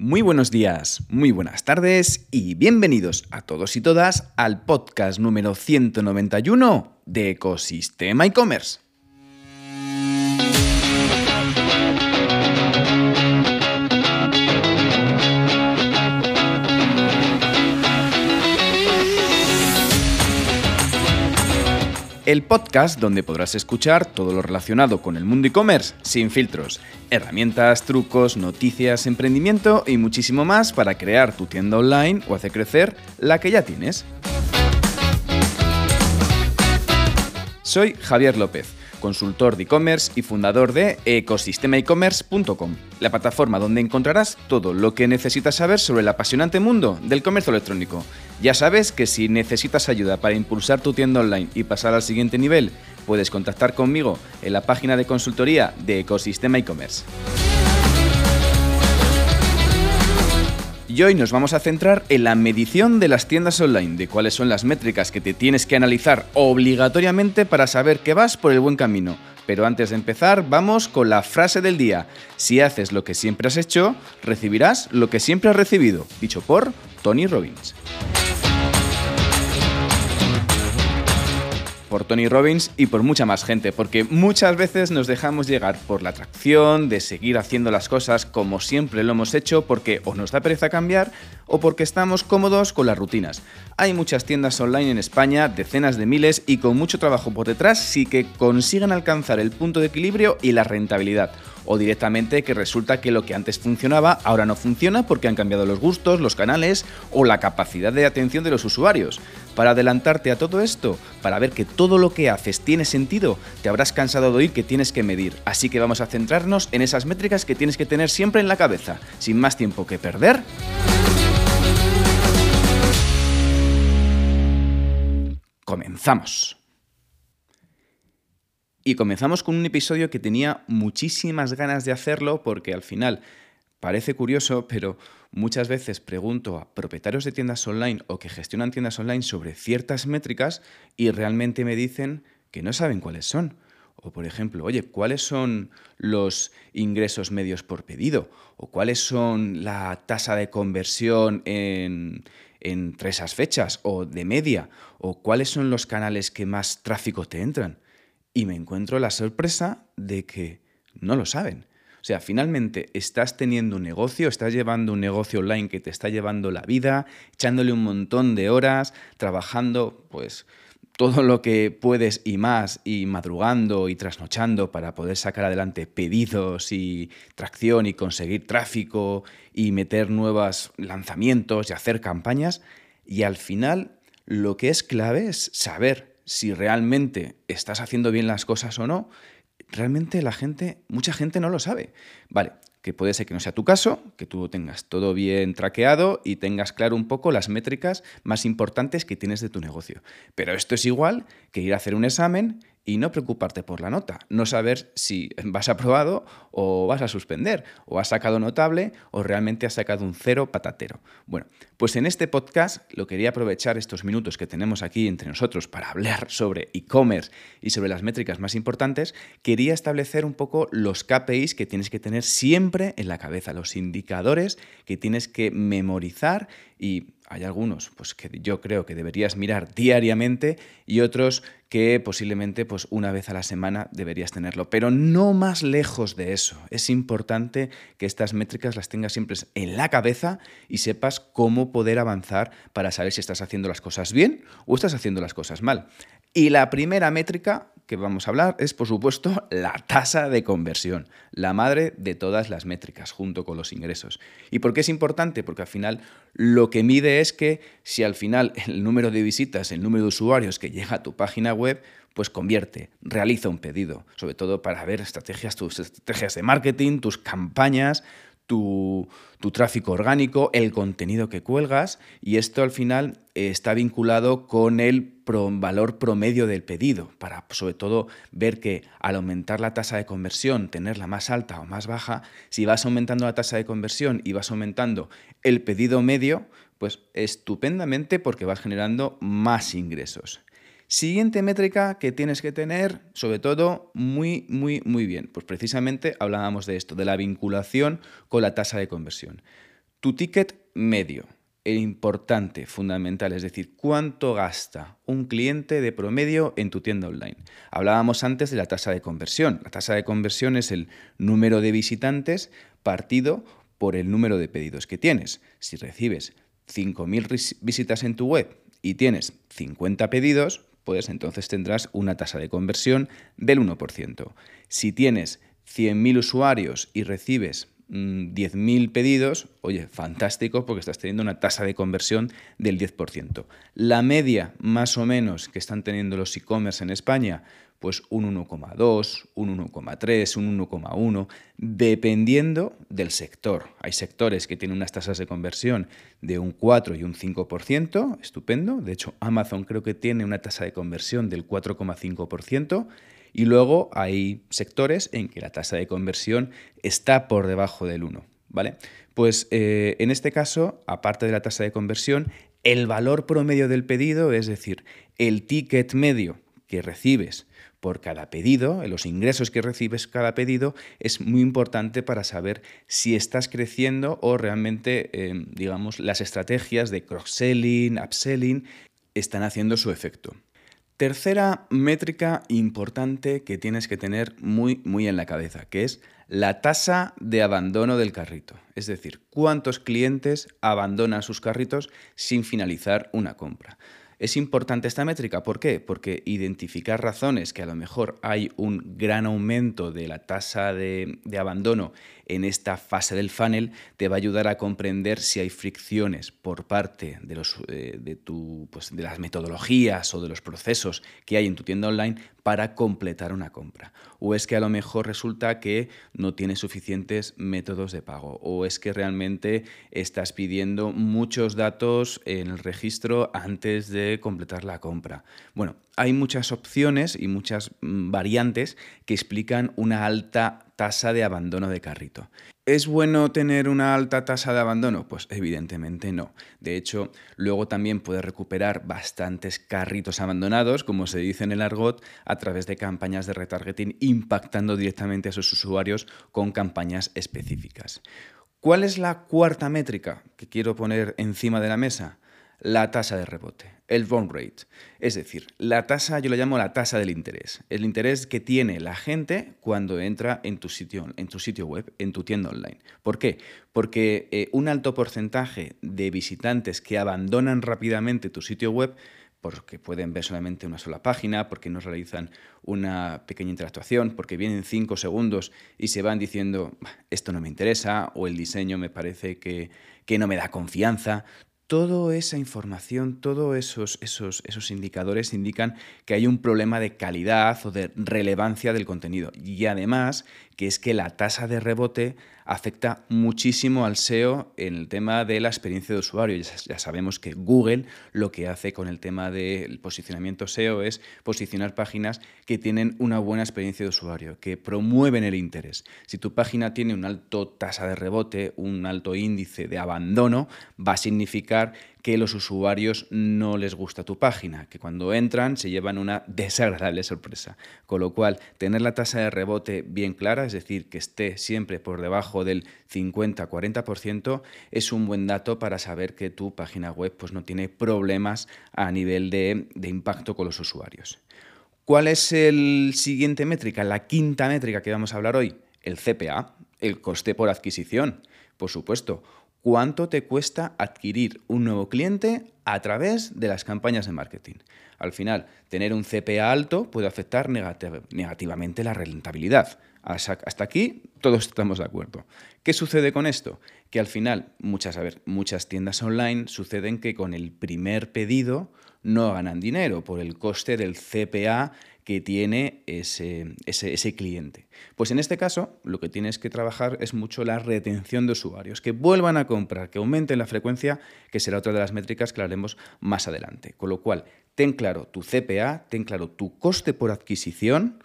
Muy buenos días, muy buenas tardes y bienvenidos a todos y todas al podcast número 191 de Ecosistema e-commerce. El podcast donde podrás escuchar todo lo relacionado con el mundo e-commerce sin filtros, herramientas, trucos, noticias, emprendimiento y muchísimo más para crear tu tienda online o hacer crecer la que ya tienes. Soy Javier López consultor de e-commerce y fundador de ecosistemaecommerce.com, la plataforma donde encontrarás todo lo que necesitas saber sobre el apasionante mundo del comercio electrónico. Ya sabes que si necesitas ayuda para impulsar tu tienda online y pasar al siguiente nivel, puedes contactar conmigo en la página de consultoría de Ecosistema e-commerce. Y hoy nos vamos a centrar en la medición de las tiendas online, de cuáles son las métricas que te tienes que analizar obligatoriamente para saber que vas por el buen camino. Pero antes de empezar, vamos con la frase del día. Si haces lo que siempre has hecho, recibirás lo que siempre has recibido, dicho por Tony Robbins. Por Tony Robbins y por mucha más gente, porque muchas veces nos dejamos llegar por la atracción de seguir haciendo las cosas como siempre lo hemos hecho porque o nos da pereza cambiar o porque estamos cómodos con las rutinas. Hay muchas tiendas online en España, decenas de miles y con mucho trabajo por detrás sí que consiguen alcanzar el punto de equilibrio y la rentabilidad o directamente que resulta que lo que antes funcionaba ahora no funciona porque han cambiado los gustos, los canales o la capacidad de atención de los usuarios. Para adelantarte a todo esto, para ver que todo lo que haces tiene sentido, te habrás cansado de oír que tienes que medir, así que vamos a centrarnos en esas métricas que tienes que tener siempre en la cabeza, sin más tiempo que perder. Comenzamos. Y comenzamos con un episodio que tenía muchísimas ganas de hacerlo porque al final parece curioso, pero muchas veces pregunto a propietarios de tiendas online o que gestionan tiendas online sobre ciertas métricas y realmente me dicen que no saben cuáles son. O por ejemplo, oye, ¿cuáles son los ingresos medios por pedido? ¿O cuáles son la tasa de conversión en, entre esas fechas? ¿O de media? ¿O cuáles son los canales que más tráfico te entran? y me encuentro la sorpresa de que no lo saben. O sea, finalmente estás teniendo un negocio, estás llevando un negocio online que te está llevando la vida, echándole un montón de horas, trabajando pues todo lo que puedes y más, y madrugando y trasnochando para poder sacar adelante pedidos y tracción y conseguir tráfico y meter nuevos lanzamientos y hacer campañas. Y al final lo que es clave es saber si realmente estás haciendo bien las cosas o no, realmente la gente, mucha gente no lo sabe. Vale, que puede ser que no sea tu caso, que tú tengas todo bien traqueado y tengas claro un poco las métricas más importantes que tienes de tu negocio. Pero esto es igual que ir a hacer un examen y no preocuparte por la nota, no saber si vas aprobado o vas a suspender, o has sacado notable o realmente has sacado un cero patatero. Bueno, pues en este podcast lo quería aprovechar estos minutos que tenemos aquí entre nosotros para hablar sobre e-commerce y sobre las métricas más importantes, quería establecer un poco los KPIs que tienes que tener siempre en la cabeza, los indicadores que tienes que memorizar y hay algunos pues, que yo creo que deberías mirar diariamente y otros que posiblemente pues, una vez a la semana deberías tenerlo. Pero no más lejos de eso. Es importante que estas métricas las tengas siempre en la cabeza y sepas cómo poder avanzar para saber si estás haciendo las cosas bien o estás haciendo las cosas mal. Y la primera métrica que vamos a hablar es, por supuesto, la tasa de conversión, la madre de todas las métricas, junto con los ingresos. ¿Y por qué es importante? Porque al final lo que mide es que si al final el número de visitas, el número de usuarios que llega a tu página web, pues convierte, realiza un pedido, sobre todo para ver estrategias, tus estrategias de marketing, tus campañas, tu, tráfico orgánico, el contenido que cuelgas y esto al final eh, está vinculado con el valor promedio del pedido para sobre todo ver que al aumentar la tasa de conversión, tenerla más alta o más baja, si vas aumentando la tasa de conversión y vas aumentando el pedido medio, pues estupendamente porque vas generando más ingresos. Siguiente métrica que tienes que tener, sobre todo, muy, muy, muy bien. Pues precisamente hablábamos de esto, de la vinculación con la tasa de conversión. Tu ticket medio, el importante, fundamental, es decir, cuánto gasta un cliente de promedio en tu tienda online. Hablábamos antes de la tasa de conversión. La tasa de conversión es el número de visitantes partido por el número de pedidos que tienes. Si recibes 5.000 visitas en tu web y tienes 50 pedidos, entonces tendrás una tasa de conversión del 1%. Si tienes 100.000 usuarios y recibes 10.000 mm, pedidos, oye, fantástico porque estás teniendo una tasa de conversión del 10%. La media más o menos que están teniendo los e-commerce en España, pues un 1,2, un 1,3, un 1,1, dependiendo del sector. Hay sectores que tienen unas tasas de conversión de un 4 y un 5%, estupendo. De hecho, Amazon creo que tiene una tasa de conversión del 4,5%. Y luego hay sectores en que la tasa de conversión está por debajo del 1. ¿vale? Pues eh, en este caso, aparte de la tasa de conversión, el valor promedio del pedido, es decir, el ticket medio que recibes por cada pedido, los ingresos que recibes cada pedido, es muy importante para saber si estás creciendo o realmente, eh, digamos, las estrategias de cross-selling, upselling, están haciendo su efecto. Tercera métrica importante que tienes que tener muy, muy en la cabeza, que es la tasa de abandono del carrito. Es decir, cuántos clientes abandonan sus carritos sin finalizar una compra. Es importante esta métrica, ¿por qué? Porque identificar razones que a lo mejor hay un gran aumento de la tasa de, abandono en esta fase del funnel te va a ayudar a comprender si hay fricciones por parte de, los, eh, de, pues, de las metodologías o de los procesos que hay en tu tienda online para completar una compra. O es que a lo mejor resulta que no tienes suficientes métodos de pago. O es que realmente estás pidiendo muchos datos en el registro antes de completar la compra. Bueno, hay muchas opciones y muchas mm, variantes que explican una alta tasa de abandono de carrito. ¿Es bueno tener una alta tasa de abandono? Pues evidentemente no. De hecho, luego también puedes recuperar bastantes carritos abandonados, como se dice en el argot, a través de campañas de retargeting impactando directamente a sus usuarios con campañas específicas. ¿Cuál es la cuarta métrica que quiero poner encima de la mesa? La tasa de rebote el bond rate. Es decir, la tasa, yo lo llamo la tasa del interés. El interés que tiene la gente cuando entra en tu sitio, en tu sitio web, en tu tienda online. ¿Por qué? Porque eh, un alto porcentaje de visitantes que abandonan rápidamente tu sitio web porque pueden ver solamente una sola página, porque no realizan una pequeña interactuación, porque vienen cinco segundos y se van diciendo, esto no me interesa, o el diseño me parece que, que no me da confianza toda esa información, todos esos, esos, esos, indicadores indican que hay un problema de calidad o de relevancia del contenido. Y además, que es que la tasa de rebote afecta muchísimo al SEO en el tema de la experiencia de usuario. Ya, sabemos que Google lo que hace con el tema del posicionamiento SEO es posicionar páginas que tienen una buena experiencia de usuario, que promueven el interés. Si tu página tiene una alta tasa de rebote, un alto índice de abandono, va a significar que los usuarios no les gusta tu página, que cuando entran se llevan una desagradable sorpresa. Con lo cual, tener la tasa de rebote bien clara, es decir, que esté siempre por debajo del 50-40%, es un buen dato para saber que tu página web pues, no tiene problemas a nivel de, impacto con los usuarios. ¿Cuál es el siguiente métrica, la quinta métrica que vamos a hablar hoy? El CPA, el coste por adquisición. Por supuesto, cuánto te cuesta adquirir un nuevo cliente a través de las campañas de marketing. Al final, tener un CPA alto puede afectar negativamente la rentabilidad. Hasta aquí todos estamos de acuerdo. ¿Qué sucede con esto? Que al final, muchas, tiendas online suceden que con el primer pedido no ganan dinero por el coste del CPA que tiene ese, ese, cliente. Pues en este caso, lo que tienes que trabajar es mucho la retención de usuarios, que vuelvan a comprar, que aumenten la frecuencia, que será otra de las métricas que haremos más adelante. Con lo cual, ten claro tu CPA, ten claro tu coste por adquisición,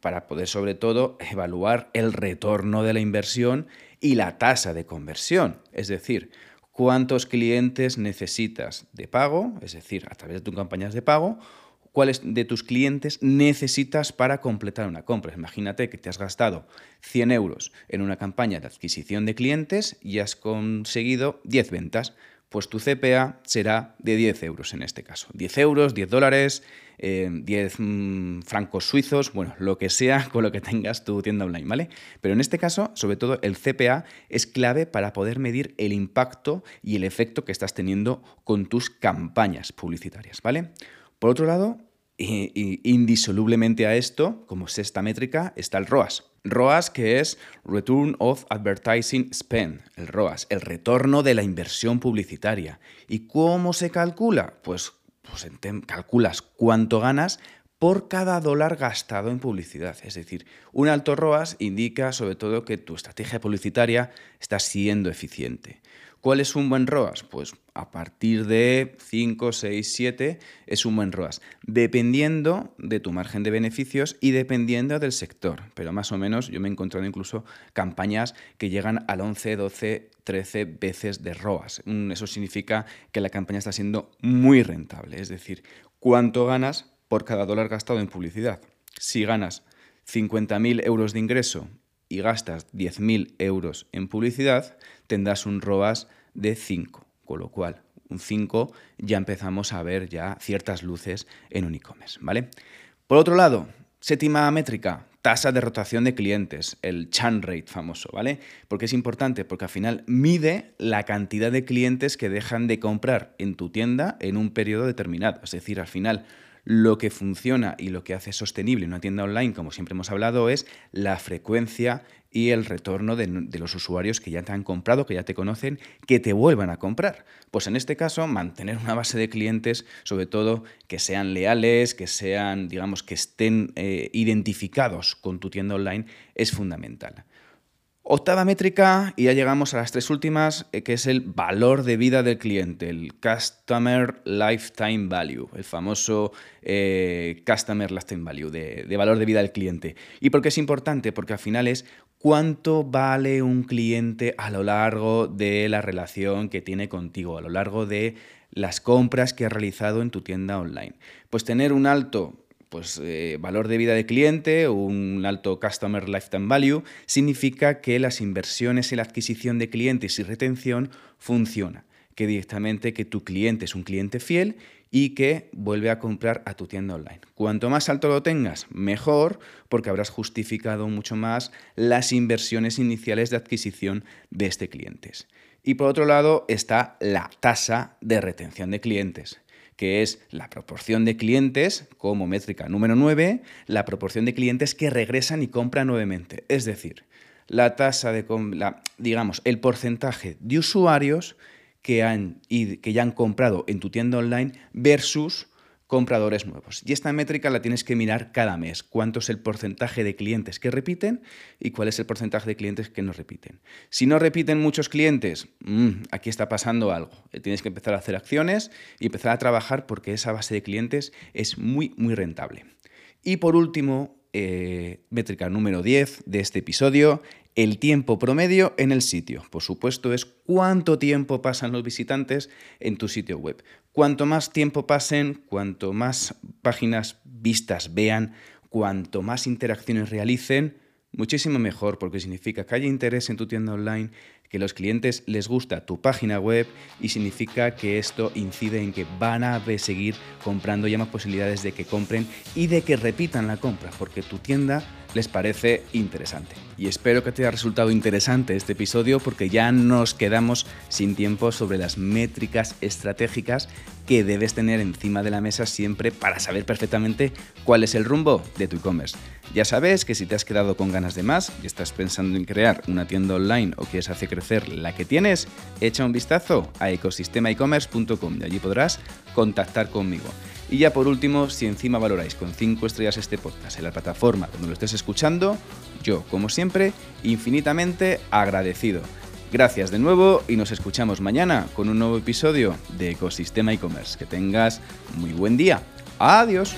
para poder sobre todo evaluar el retorno de la inversión y la tasa de conversión. Es decir, cuántos clientes necesitas de pago, es decir, a través de tus campañas de pago, cuáles de tus clientes necesitas para completar una compra. Imagínate que te has gastado 100 euros en una campaña de adquisición de clientes y has conseguido 10 ventas pues tu CPA será de 10 euros en este caso. 10 euros, 10 dólares, 10 eh, mm, francos suizos, bueno, lo que sea con lo que tengas tu tienda online, ¿vale? Pero en este caso, sobre todo, el CPA es clave para poder medir el impacto y el efecto que estás teniendo con tus campañas publicitarias, ¿vale? Por otro lado, indisolublemente a esto, como sexta métrica, está el ROAS. ROAS que es Return of Advertising Spend, el ROAS, el retorno de la inversión publicitaria. ¿Y cómo se calcula? Pues, pues calculas cuánto ganas por cada dólar gastado en publicidad. Es decir, un alto ROAS indica sobre todo que tu estrategia publicitaria está siendo eficiente. ¿Cuál es un buen ROAS? Pues a partir de 5, 6, 7 es un buen ROAS, dependiendo de tu margen de beneficios y dependiendo del sector. Pero más o menos yo me he encontrado incluso campañas que llegan al 11, 12, 13 veces de ROAS. Eso significa que la campaña está siendo muy rentable, es decir, cuánto ganas por cada dólar gastado en publicidad. Si ganas 50.000 euros de ingreso y gastas 10.000 euros en publicidad, tendrás un ROAS de 5, con lo cual un 5 ya empezamos a ver ya ciertas luces en un e-commerce, ¿vale? Por otro lado, séptima métrica, tasa de rotación de clientes, el churn rate famoso, ¿vale? Porque es importante, porque al final mide la cantidad de clientes que dejan de comprar en tu tienda en un periodo determinado. Es decir, al final lo que funciona y lo que hace sostenible una tienda online, como siempre hemos hablado, es la frecuencia y el retorno de, los usuarios que ya te han comprado, que ya te conocen, que te vuelvan a comprar. Pues en este caso, mantener una base de clientes, sobre todo que sean leales, que sean, digamos, que estén eh, identificados con tu tienda online, es fundamental. Octava métrica, y ya llegamos a las tres últimas, eh, que es el valor de vida del cliente, el Customer Lifetime Value, el famoso eh, Customer Lifetime Value, de, de, valor de vida del cliente. ¿Y por qué es importante? Porque al final es cuánto vale un cliente a lo largo de la relación que tiene contigo, a lo largo de las compras que ha realizado en tu tienda online. Pues tener un alto pues, eh, valor de vida de cliente un alto Customer Lifetime Value, significa que las inversiones en la adquisición de clientes y retención funciona, que directamente que tu cliente es un cliente fiel y que vuelve a comprar a tu tienda online. Cuanto más alto lo tengas, mejor, porque habrás justificado mucho más las inversiones iniciales de adquisición de este cliente. Y por otro lado está la tasa de retención de clientes que es la proporción de clientes, como métrica número 9, la proporción de clientes que regresan y compran nuevamente. Es decir, la tasa de, digamos, el porcentaje de usuarios que, han, que ya han comprado en tu tienda online versus compradores nuevos. Y esta métrica la tienes que mirar cada mes. Cuánto es el porcentaje de clientes que repiten y cuál es el porcentaje de clientes que no repiten. Si no repiten muchos clientes, mm, aquí está pasando algo. Eh, tienes que empezar a hacer acciones y empezar a trabajar porque esa base de clientes es muy, muy rentable. Y por último, eh, métrica número 10 de este episodio, el tiempo promedio en el sitio. Por supuesto, es cuánto tiempo pasan los visitantes en tu sitio web. Cuanto más tiempo pasen, cuanto más páginas vistas vean, cuanto más interacciones realicen, muchísimo mejor porque significa que haya interés en tu tienda online, que los clientes les gusta tu página web y significa que esto incide en que van a seguir comprando y hay más posibilidades de que compren y de que repitan la compra porque tu tienda les parece interesante. Y espero que te haya resultado interesante este episodio porque ya nos quedamos sin tiempo sobre las métricas estratégicas que debes tener encima de la mesa siempre para saber perfectamente cuál es el rumbo de tu e-commerce. Ya sabes que si te has quedado con ganas de más y estás pensando en crear una tienda online o quieres hacer crecer la que tienes, echa un vistazo a ecosistemaecommerce.com y allí podrás contactar conmigo. Y ya por último, si encima valoráis con 5 estrellas este podcast en la plataforma donde lo estés escuchando, yo, como siempre, infinitamente agradecido. Gracias de nuevo y nos escuchamos mañana con un nuevo episodio de Ecosistema e-commerce. Que tengas muy buen día. Adiós.